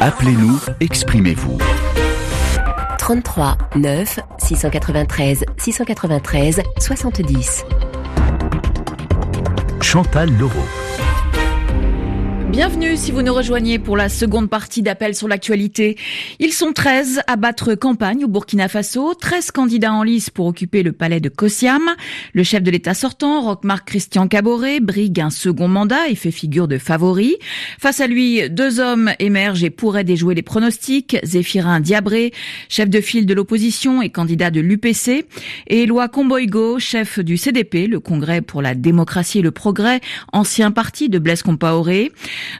Appelez-nous, exprimez-vous. 33 9 693 693 70. Chantal Leroux. Bienvenue si vous nous rejoignez pour la seconde partie d'appel sur l'actualité. Ils sont 13 à battre campagne au Burkina Faso, 13 candidats en lice pour occuper le palais de Kossiam. Le chef de l'État sortant, Roch-Marc Christian Caboret, brigue un second mandat et fait figure de favori. Face à lui, deux hommes émergent et pourraient déjouer les pronostics. Zéphirin Diabré, chef de file de l'opposition et candidat de l'UPC, et Éloi Comboigo, chef du CDP, le Congrès pour la démocratie et le progrès, ancien parti de Blaise Compaoré.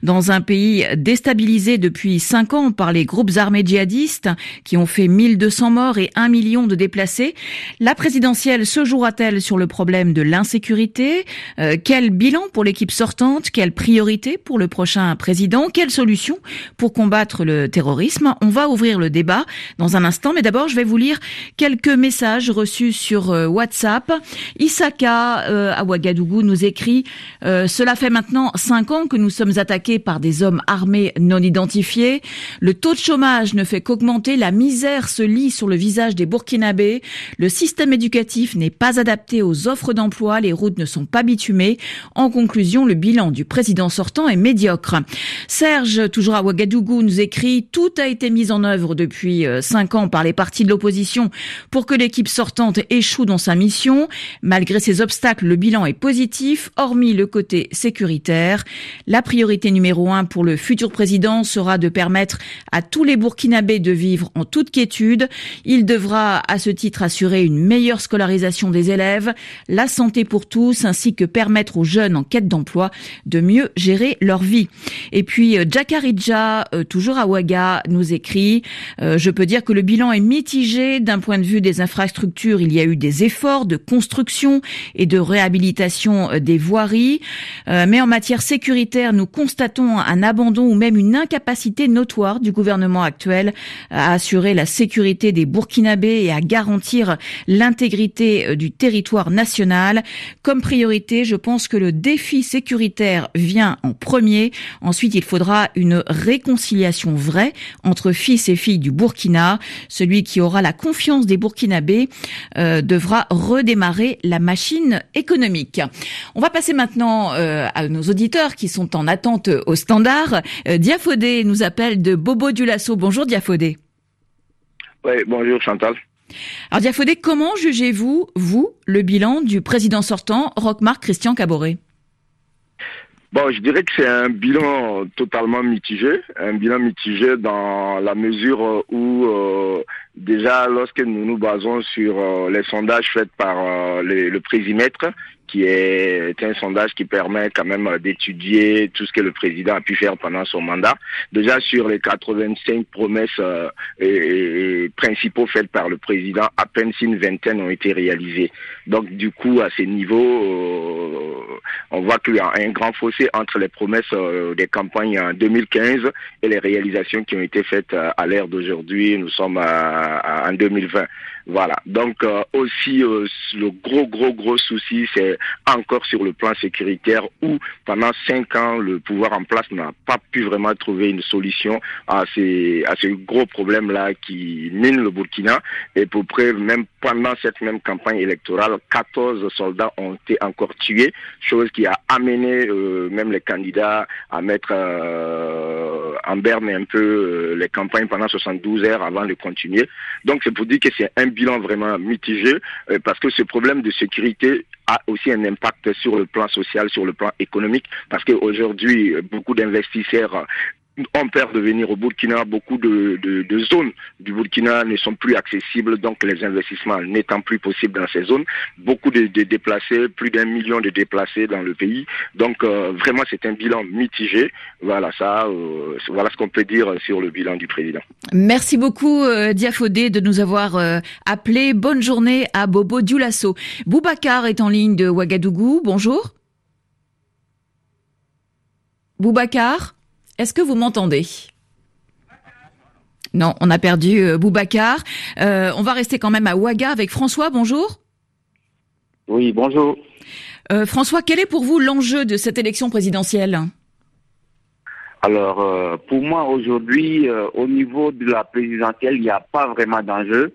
Dans un pays déstabilisé depuis cinq ans par les groupes armés djihadistes qui ont fait 1200 morts et un million de déplacés, la présidentielle se jouera-t-elle sur le problème de l'insécurité? Euh, Quel bilan pour l'équipe sortante? Quelle priorité pour le prochain président? Quelle solution pour combattre le terrorisme? On va ouvrir le débat dans un instant, mais d'abord je vais vous lire quelques messages reçus sur euh, WhatsApp. Isaka euh, à Ouagadougou nous écrit Cela fait maintenant cinq ans que nous sommes attaqués par des hommes armés non identifiés. Le taux de chômage ne fait qu'augmenter. La misère se lit sur le visage des Burkinabés. Le système éducatif n'est pas adapté aux offres d'emploi. Les routes ne sont pas bitumées. En conclusion, le bilan du président sortant est médiocre. Serge, toujours à Ouagadougou, nous écrit Tout a été mis en œuvre depuis euh, cinq ans par les partis de l'opposition pour que l'équipe sortante échoue dans sa mission. Malgré ces obstacles, le bilan est positif, hormis le côté sécuritaire. La priorité numéro un pour le futur président sera de permettre à tous les Burkinabés de vivre en toute quiétude. Il devra à ce titre assurer une meilleure scolarisation des élèves, la santé pour tous, ainsi que permettre aux jeunes en quête d'emploi de mieux gérer leur vie. Et puis euh, Jakaridja, euh, toujours à Ouaga, nous écrit euh, Je peux dire que le bilan est mitigé d'un point de vue des infrastructures. Il y a eu des efforts de construction et de réhabilitation des voiries, mais en matière sécuritaire, nous constatons un abandon ou même une incapacité notoire du gouvernement actuel à assurer la sécurité des Burkinabés et à garantir l'intégrité euh, du territoire national. Comme priorité, je pense que le défi sécuritaire vient en premier. Ensuite, il faudra une réconciliation vraie entre fils et filles du Burkina. Celui qui aura la confiance des Burkinabés euh, devra redémarrer la machine économique. On va passer maintenant euh, à nos auditeurs qui sont en attente au standard. Euh, Diafodé nous appelle de Bobo du Lasso. Bonjour Diafodé. Oui, bonjour Chantal. Alors Diafodé, comment jugez-vous, vous, le bilan du président sortant, Roch-Marc Christian Caboret? Bon, je dirais que c'est un bilan totalement mitigé, un bilan mitigé dans la mesure où euh, déjà lorsque nous nous basons sur euh, les sondages faits par le présimètre, qui est un sondage qui permet quand même d'étudier tout ce que le président a pu faire pendant son mandat. Déjà sur les 85 promesses euh, et, principaux faites par le président, à peine si une vingtaine ont été réalisées. Donc du coup, à ces niveaux, euh, on voit qu'il y a un grand fossé entre les promesses euh, des campagnes en 2015 et les réalisations qui ont été faites à l'ère d'aujourd'hui. Nous sommes en 2020. Voilà. Donc euh, aussi euh, le gros gros gros souci c'est encore sur le plan sécuritaire où pendant cinq ans le pouvoir en place n'a pas pu vraiment trouver une solution à ces à ces gros problèmes là qui minent le Burkina et pour près même pendant cette même campagne électorale 14 soldats ont été encore tués chose qui a amené euh, même les candidats à mettre en berne un peu les campagnes pendant 72 heures avant de continuer. Donc c'est pour dire que c'est un bilan vraiment mitigé euh, parce que ce problème de sécurité a aussi un impact sur le plan social, sur le plan économique, parce qu'aujourd'hui, beaucoup d'investisseurs ont peur de venir au Burkina. Beaucoup de, zones du Burkina ne sont plus accessibles, donc les investissements n'étant plus possibles dans ces zones. Beaucoup de, déplacés, plus d'un million de déplacés dans le pays. Donc euh, vraiment, c'est un bilan mitigé. Voilà ça, euh, voilà ce qu'on peut dire sur le bilan du président. Merci beaucoup euh, Diafodé de nous avoir appelé. Bonne journée à Bobo Dioulasso. Boubacar est en ligne de Ouagadougou. Bonjour. Boubacar? Est-ce que vous m'entendez? Non, on a perdu euh, Boubacar. Euh, on va rester quand même à Ouaga avec François. Bonjour. Oui, bonjour. Euh, François, quel est pour vous l'enjeu de cette élection présidentielle? Alors, euh, pour moi, aujourd'hui, au niveau de la présidentielle, il n'y a pas vraiment d'enjeu.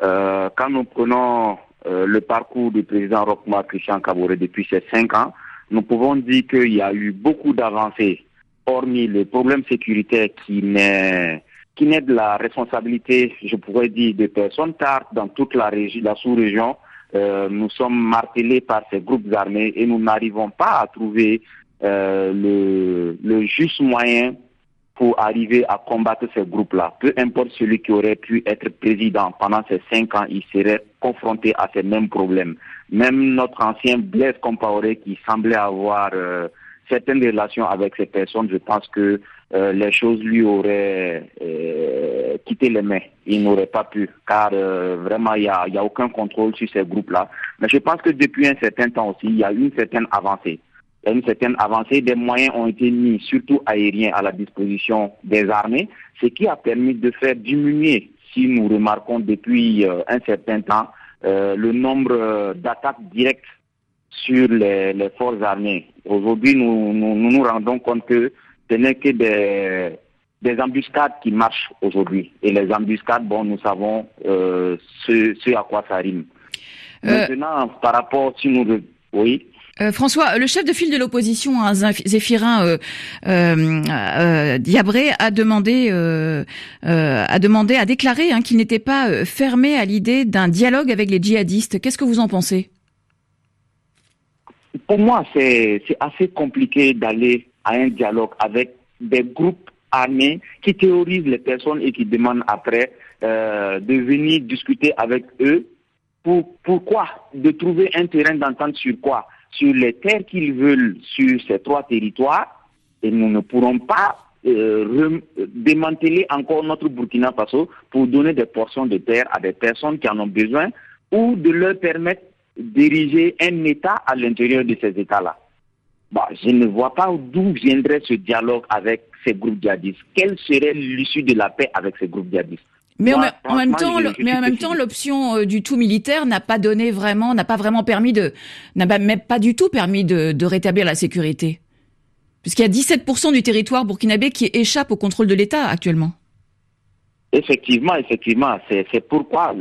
Quand nous prenons le parcours du président Rochma Christian Kabore depuis ces cinq ans, nous pouvons dire qu'il y a eu beaucoup d'avancées, hormis le problème sécuritaire qui n'est qui n'est de la responsabilité, je pourrais dire, des personnes car dans toute la région, la sous-région, nous sommes martelés par ces groupes armés et nous n'arrivons pas à trouver euh, le, le juste moyen pour arriver à combattre ces groupes-là. Peu importe celui qui aurait pu être président pendant ces cinq ans, il serait confronté à ces mêmes problèmes. Même notre ancien Blaise Compaoré qui semblait avoir euh, certaines relations avec ces personnes, je pense que euh, les choses lui auraient quitté les mains. Il n'aurait pas pu, car vraiment, il n'y a, y a aucun contrôle sur ces groupes-là. Mais je pense que depuis un certain temps aussi, il y a une certaine avancée une certaine avancée. Des moyens ont été mis, surtout aériens, à la disposition des armées, ce qui a permis de faire diminuer, si nous remarquons depuis euh, un certain temps, euh, le nombre euh, d'attaques directes sur les, forces armées. Aujourd'hui, nous, nous, rendons compte que ce n'est que des, des embuscades qui marchent aujourd'hui. Et les embuscades, bon, nous savons ce, ce, à quoi ça rime. Maintenant, par rapport, si nous... Oui euh, François, le chef de file de l'opposition, hein, Zéphirin euh, euh, Diabré, a demandé, a demandé, a déclaré hein, qu'il n'était pas fermé à l'idée d'un dialogue avec les djihadistes. Qu'est-ce que vous en pensez? Pour moi, c'est assez compliqué d'aller à un dialogue avec des groupes armés qui théorisent les personnes et qui demandent après de venir discuter avec eux. Pour, pourquoi De trouver un terrain d'entente sur quoi? Sur les terres qu'ils veulent sur ces trois territoires et nous ne pourrons pas euh, démanteler encore notre Burkina Faso pour donner des portions de terre à des personnes qui en ont besoin ou de leur permettre diriger un État à l'intérieur de ces États-là. Bah, je ne vois pas d'où viendrait ce dialogue avec ces groupes djihadistes. Quelle serait l'issue de la paix avec ces groupes djihadistes? Mais, en, même temps, mais en même temps, l'option euh, du tout militaire n'a pas donné vraiment, n'a pas vraiment permis de, n'a même pas du tout permis de, de rétablir la sécurité, puisqu'il y a 17% du territoire burkinabé qui échappe au contrôle de l'État actuellement. Effectivement, effectivement, c'est pourquoi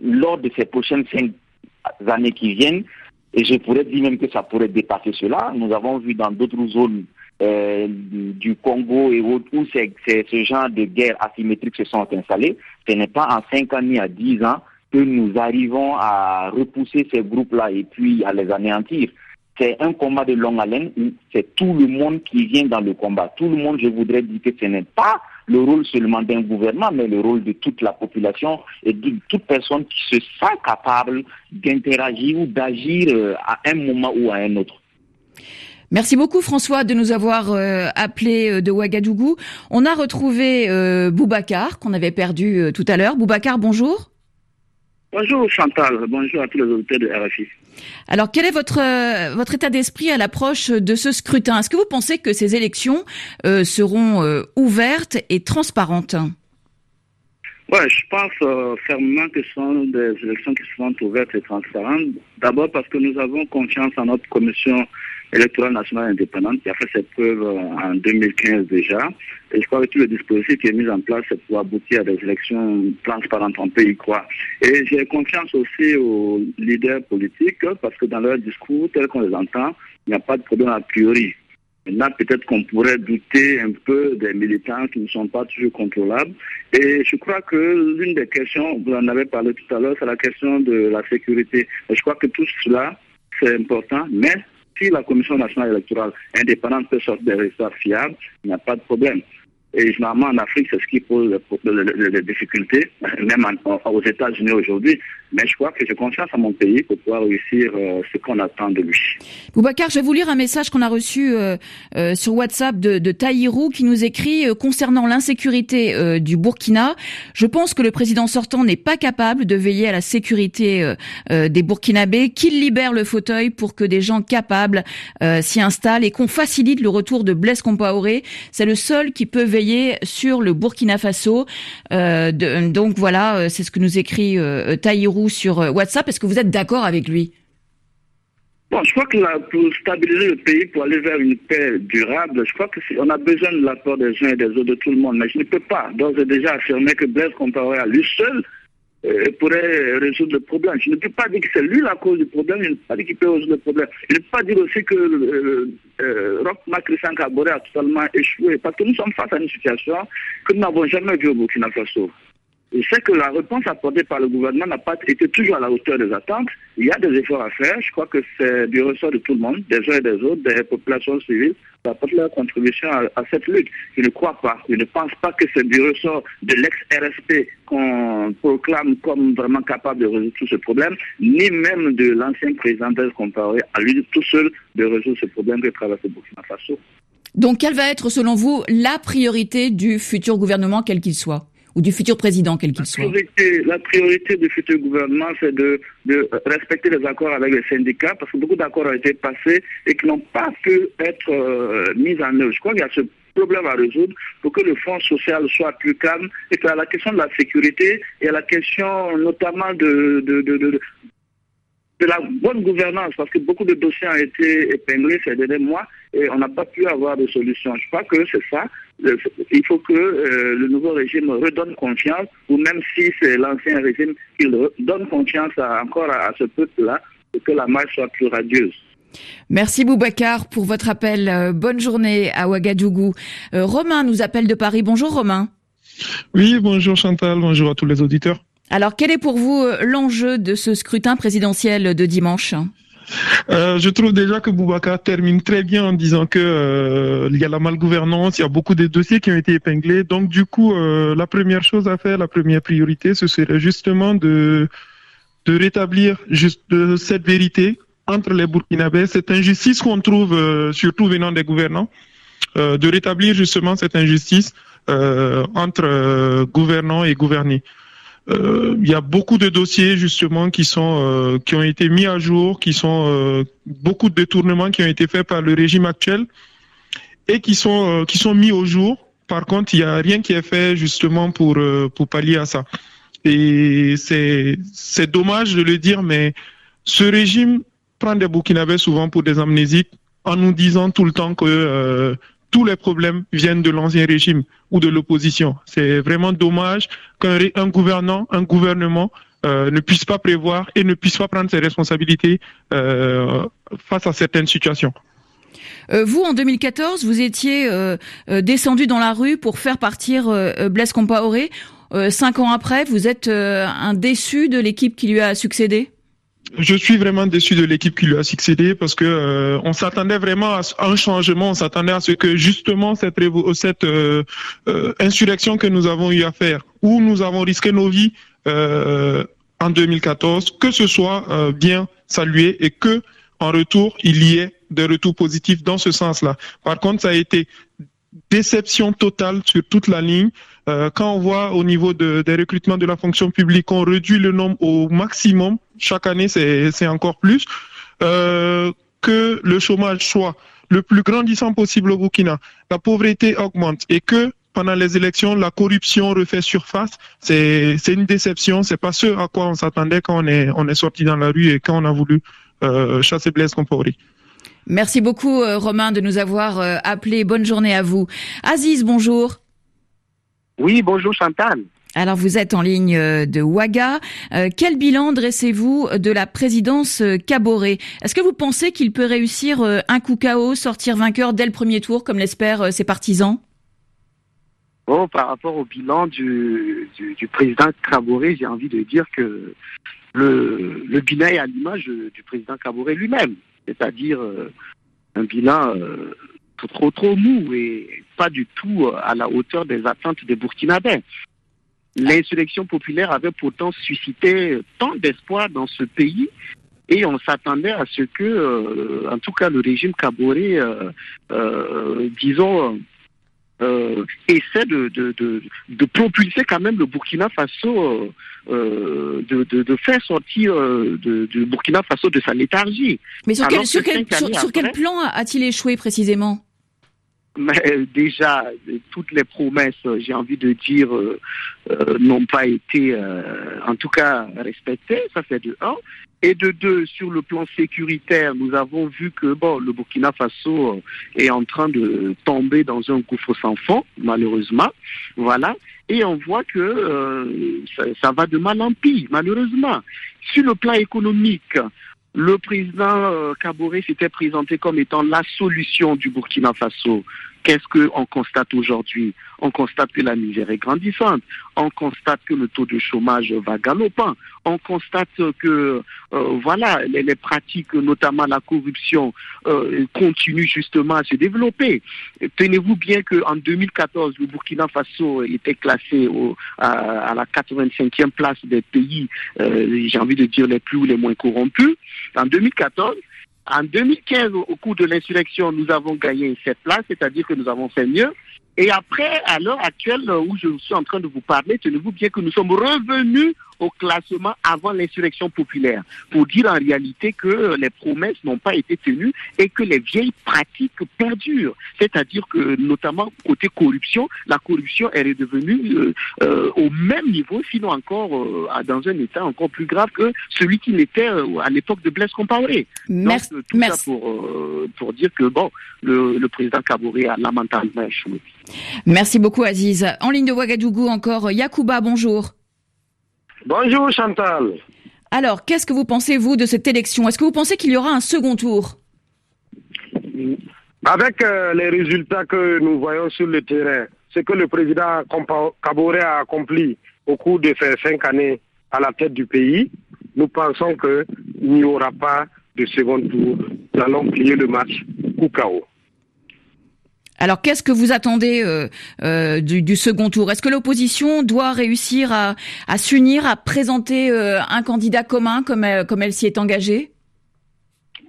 lors de ces prochaines cinq années qui viennent, et je pourrais dire même que ça pourrait dépasser cela, nous avons vu dans d'autres zones euh, du Congo et autres, où ce genre de guerre asymétrique se sont installées, ce n'est pas en 5 ans ni à 10 ans que nous arrivons à repousser ces groupes-là et puis à les anéantir. C'est un combat de longue haleine, c'est tout le monde qui vient dans le combat. Tout le monde, je voudrais dire que ce n'est pas le rôle seulement d'un gouvernement, mais le rôle de toute la population et de toute personne qui se sent capable d'interagir ou d'agir euh, à un moment ou à un autre. Merci beaucoup François de nous avoir euh, appelé euh, de Ouagadougou. On a retrouvé euh, Boubacar qu'on avait perdu euh, tout à l'heure. Boubacar, bonjour. Bonjour Chantal, bonjour à tous les auditeurs de RFI. Alors quel est votre votre état d'esprit à l'approche de ce scrutin? Est-ce que vous pensez que ces élections seront ouvertes et transparentes? Ouais, je pense fermement que ce sont des élections qui seront ouvertes et transparentes. D'abord parce que nous avons confiance en notre commission électorale nationale indépendante qui a fait cette preuve en 2015 déjà. Et je crois que tout le dispositif qui est mis en place pour aboutir à des élections transparentes, on peut y croire. Et j'ai confiance aussi aux leaders politiques parce que dans leur discours, tel qu'on les entend, il n'y a pas de problème a priori. Maintenant, peut-être qu'on pourrait douter un peu des militants qui ne sont pas toujours contrôlables. Et je crois que l'une des questions, vous en avez parlé tout à l'heure, c'est la question de la sécurité. Et je crois que tout cela, c'est important, mais si la Commission nationale électorale indépendante peut sortir des résultats fiables, il n'y a pas de problème. Et généralement en Afrique, c'est ce qui pose les difficultés, même aux États-Unis aujourd'hui. Mais je crois que j'ai confiance à mon pays pour pouvoir réussir euh, ce qu'on attend de lui. Boubacar, je vais vous lire un message qu'on a reçu euh, euh, sur WhatsApp de, de qui nous écrit concernant l'insécurité du Burkina. Je pense que le président sortant n'est pas capable de veiller à la sécurité des Burkinabés, qu'il libère le fauteuil pour que des gens capables s'y installent et qu'on facilite le retour de Blaise Compaoré. C'est le seul qui peut veiller sur le Burkina Faso. De, donc voilà, c'est ce que nous écrit Sur euh, WhatsApp. Est-ce que vous êtes d'accord avec lui? Bon, je crois que pour stabiliser le pays, pour aller vers une paix durable, je crois qu'on a besoin de l'apport des uns et des autres, de tout le monde. Mais je ne peux pas d'ores et déjà affirmer que Blaise Compaoré à lui seul euh, pourrait résoudre le problème. Je ne peux pas dire que c'est lui la cause du problème, je ne peux pas dire qu'il peut résoudre le problème. Je ne peux pas dire aussi que euh, euh, Roch a totalement échoué, parce que nous sommes face à une situation que nous n'avons jamais vue au Burkina Faso. Je sais que la réponse apportée par le gouvernement n'a pas été toujours à la hauteur des attentes. Il y a des efforts à faire. Je crois que c'est du ressort de tout le monde, des uns et des autres, des populations civiles, d'apporter leur contribution à, cette lutte. Je ne crois pas, je ne pense pas que c'est du ressort de l'ex-RSP qu'on proclame comme vraiment capable de résoudre tout ce problème, ni même de l'ancien président d'El comparé à lui tout seul de résoudre ce problème que traverse Burkina Faso. Donc, quelle va être, selon vous, la priorité du futur gouvernement, quel qu'il soit? Ou du futur président, quel qu'il soit La priorité du futur gouvernement, c'est de, respecter les accords avec les syndicats, parce que beaucoup d'accords ont été passés et qui n'ont pas pu être euh, mis en œuvre. Je crois qu'il y a ce problème à résoudre pour que le fonds social soit plus calme et que la question de la sécurité et à la question notamment de, de, de la bonne gouvernance, parce que beaucoup de dossiers ont été épinglés ces derniers mois et on n'a pas pu avoir de solution. Je crois que c'est ça. Il faut que euh, le nouveau régime redonne confiance, ou même si c'est l'ancien régime, qu'il donne confiance encore à, ce peuple-là, pour que la marche soit plus radieuse. Merci Boubacar pour votre appel. Euh, bonne journée à Ouagadougou. Euh, Romain nous appelle de Paris. Bonjour Romain. Oui, bonjour Chantal, bonjour à tous les auditeurs. Alors, quel est pour vous euh, l'enjeu de ce scrutin présidentiel de dimanche? euh, je trouve déjà que Boubacar termine très bien en disant que euh, il y a la malgouvernance, il y a beaucoup de dossiers qui ont été épinglés. Donc du coup, la première chose à faire, la première priorité, ce serait justement de rétablir cette vérité entre les Burkinabés, cette injustice qu'on trouve surtout venant des gouvernants, de rétablir justement cette injustice entre gouvernants et gouvernés. Euh, il y a beaucoup de dossiers justement qui sont euh, qui ont été mis à jour, qui sont euh, beaucoup de détournements qui ont été faits par le régime actuel et qui sont qui sont mis au jour. Par contre, il y a rien qui est fait justement pour pour pallier à ça. Et c'est c'est dommage de le dire, mais ce régime prend des Burkinabés souvent pour des amnésiques en nous disant tout le temps que tous les problèmes viennent de l'ancien régime ou de l'opposition. C'est vraiment dommage qu'un gouvernant, un gouvernement euh, ne puisse pas prévoir et ne puisse pas prendre ses responsabilités euh, face à certaines situations. Euh, vous, en 2014, vous étiez descendu dans la rue pour faire partir Blaise Compaoré. cinq ans après, vous êtes un déçu de l'équipe qui lui a succédé? Je suis vraiment déçu de l'équipe qui lui a succédé parce que euh, on s'attendait vraiment à un changement, on s'attendait à ce que justement cette, cette euh, euh, insurrection que nous avons eu à faire, où nous avons risqué nos vies en 2014, que ce soit bien salué et que en retour il y ait des retours positifs dans ce sens-là. Par contre, ça a été déception totale sur toute la ligne. Euh, quand on voit au niveau de, des recrutements de la fonction publique, on réduit le nombre au maximum, chaque année c'est encore plus, euh, que le chômage soit le plus grandissant possible au Burkina, la pauvreté augmente et que pendant les élections, la corruption refait surface. C'est une déception. C'est pas ce à quoi on s'attendait quand on est, on est sorti dans la rue et quand on a voulu euh, chasser Blaise Compaoré. Merci beaucoup euh, Romain de nous avoir euh, appelé. Bonne journée à vous. Aziz, bonjour. Oui, bonjour Chantal. Alors vous êtes en ligne euh, de Ouaga. quel bilan dressez-vous de la présidence Caboret? Est-ce que vous pensez qu'il peut réussir un coup KO, sortir vainqueur dès le premier tour, comme l'espèrent ses partisans? Bon, par rapport au bilan du, du, président Caboret, j'ai envie de dire que le, le bilan est à l'image du président Caboret lui-même c'est-à-dire euh, un bilan euh, trop trop mou et pas du tout euh, à la hauteur des attentes des Burkinabés. L'insurrection populaire avait pourtant suscité tant d'espoir dans ce pays et on s'attendait à ce que, en tout cas, le régime disons, euh, essaie de, de, de, de, propulser quand même le Burkina Faso, euh, de, de, faire sortir euh, de, Burkina Faso de sa léthargie. Mais sur quel, sur quel, sur, quel plan a-t-il échoué précisément? Mais déjà, toutes les promesses, j'ai envie de dire, euh, euh, n'ont pas été, euh, en tout cas, respectées. Ça, c'est de un. Et de deux, sur le plan sécuritaire, nous avons vu que bon, le Burkina Faso est en train de tomber dans un gouffre sans fond, malheureusement. Voilà. Et on voit que ça, ça, va de mal en pire, malheureusement. Sur le plan économique, le président Kabore s'était présenté comme étant la solution du Burkina Faso. Qu'est-ce qu'on constate aujourd'hui? On constate que la misère est grandissante. On constate que le taux de chômage va galopant. On constate que euh, voilà les, pratiques, notamment la corruption, euh, continuent justement à se développer. Tenez-vous bien qu'en 2014, le Burkina Faso était classé au, à, à, la 85e place des pays, euh, j'ai envie de dire les plus ou les moins corrompus. En 2014, en 2015, au cours de l'insurrection, nous avons gagné cette place, c'est-à-dire que nous avons fait mieux. Et après, à l'heure actuelle où je suis en train de vous parler, tenez-vous bien que nous sommes revenus au classement avant l'insurrection populaire, pour dire en réalité que les promesses n'ont pas été tenues et que les vieilles pratiques perdurent. C'est-à-dire que, notamment côté corruption, la corruption est redevenue euh, euh, au même niveau, sinon encore euh, dans un état encore plus grave que celui qui l'était à l'époque de Blaise Compaoré. Merci. Donc, tout Merci. ça pour, pour dire que, bon, le, le président Kaboré a lamentablement échoué. Merci beaucoup, Aziz. En ligne de Ouagadougou encore, Yacouba, bonjour. Bonjour Chantal. Alors, qu'est-ce que vous pensez, vous, de cette élection? Est-ce que vous pensez qu'il y aura un second tour? Avec euh, les résultats que nous voyons sur le terrain, ce que le président Kabore a accompli au cours de ces cinq années à la tête du pays, nous pensons qu'il n'y aura pas de second tour. Nous allons plier le match au chaos. Alors, qu'est-ce que vous attendez euh, euh, du, du, second tour? Est-ce que l'opposition doit réussir à, à s'unir, à présenter euh, un candidat commun comme elle, comme elle s'y est engagée?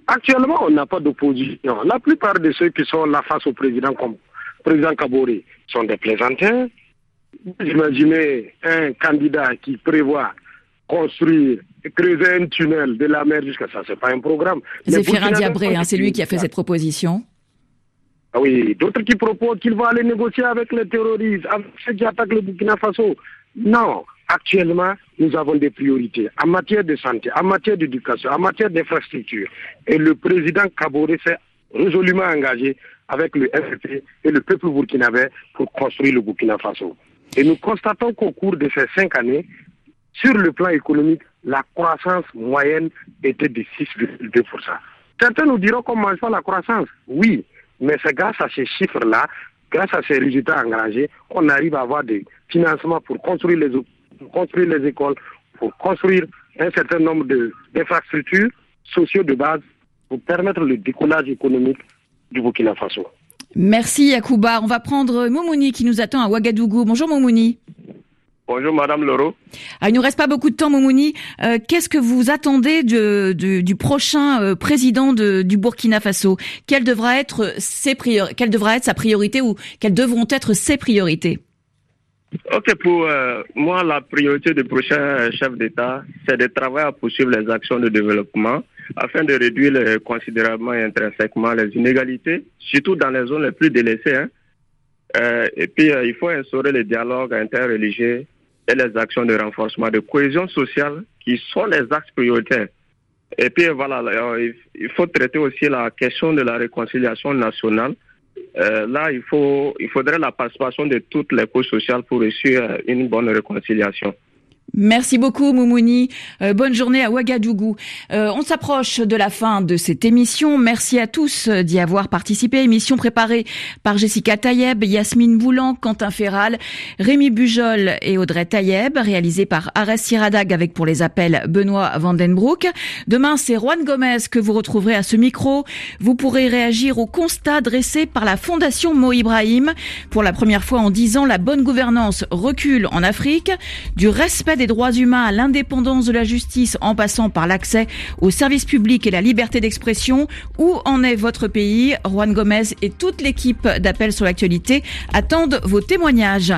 Actuellement, on n'a pas d'opposition. La plupart de ceux qui sont là face au président, comme président Kabore, sont des plaisantins. Imaginez un candidat qui prévoit construire, creuser un tunnel de la mer jusqu'à ça, c'est pas un programme. Zéphirin Diabré, hein, c'est lui qui a fait cette proposition. Ah oui, d'autres qui proposent qu'il va aller négocier avec les terroristes, avec ceux qui attaquent le Burkina Faso. Non, actuellement, nous avons des priorités en matière de santé, en matière d'éducation, en matière d'infrastructure. Et le président Kabore s'est résolument engagé avec le FP et le peuple burkinabé pour construire le Burkina Faso. Et nous constatons qu'au cours de ces cinq années, sur le plan économique, la croissance moyenne était de 6,2%. Certains nous diront qu'on ne mange pas la croissance. Oui, mais c'est grâce à ces chiffres-là, grâce à ces résultats engrangés, qu'on arrive à avoir des financements pour construire les, écoles, pour construire un certain nombre d'infrastructures sociaux de base pour permettre le décollage économique du Burkina Faso. Merci Yacouba. On va prendre Moumouni qui nous attend à Ouagadougou. Bonjour Moumouni. Bonjour Madame Leroux. Ah, il nous reste pas beaucoup de temps, Moumouni. Euh, Qu'est-ce que vous attendez de, de, du prochain euh, président de, du Burkina Faso? Quelle devra être ses priori Quelle devra être sa priorité ou quelles devront être ses priorités? Ok, pour euh, moi, la priorité du prochain chef d'État, c'est de travailler à poursuivre les actions de développement afin de réduire considérablement et intrinsèquement les inégalités, surtout dans les zones les plus délaissées. Hein. Euh, et puis, il faut instaurer le dialogue interreligieux et les actions de renforcement de cohésion sociale qui sont les axes prioritaires. Et puis voilà, il faut traiter aussi la question de la réconciliation nationale. Euh, là, il, faut, il faudrait la participation de toutes les couches sociales pour réussir une bonne réconciliation. Merci beaucoup Moumouni. Euh, bonne journée à Ouagadougou. Euh, on s'approche de la fin de cette émission. Merci à tous d'y avoir participé. Émission préparée par Jessica Tayeb, Yasmine Boulan, Quentin Ferral, Rémi Bujol et Audrey Tayeb, réalisée par Arès Siradag avec pour les appels Benoît Vandenbroek. Demain, c'est Juan Gomez que vous retrouverez à ce micro. Vous pourrez réagir au constat dressé par la Fondation Mo Ibrahim. Pour la première fois en dix ans, la bonne gouvernance recule en Afrique. Du respect des droits humains à l'indépendance de la justice en passant par l'accès aux services publics et la liberté d'expression. Où en est votre pays? Juan Gomez et toute l'équipe d'Appel sur l'actualité attendent vos témoignages.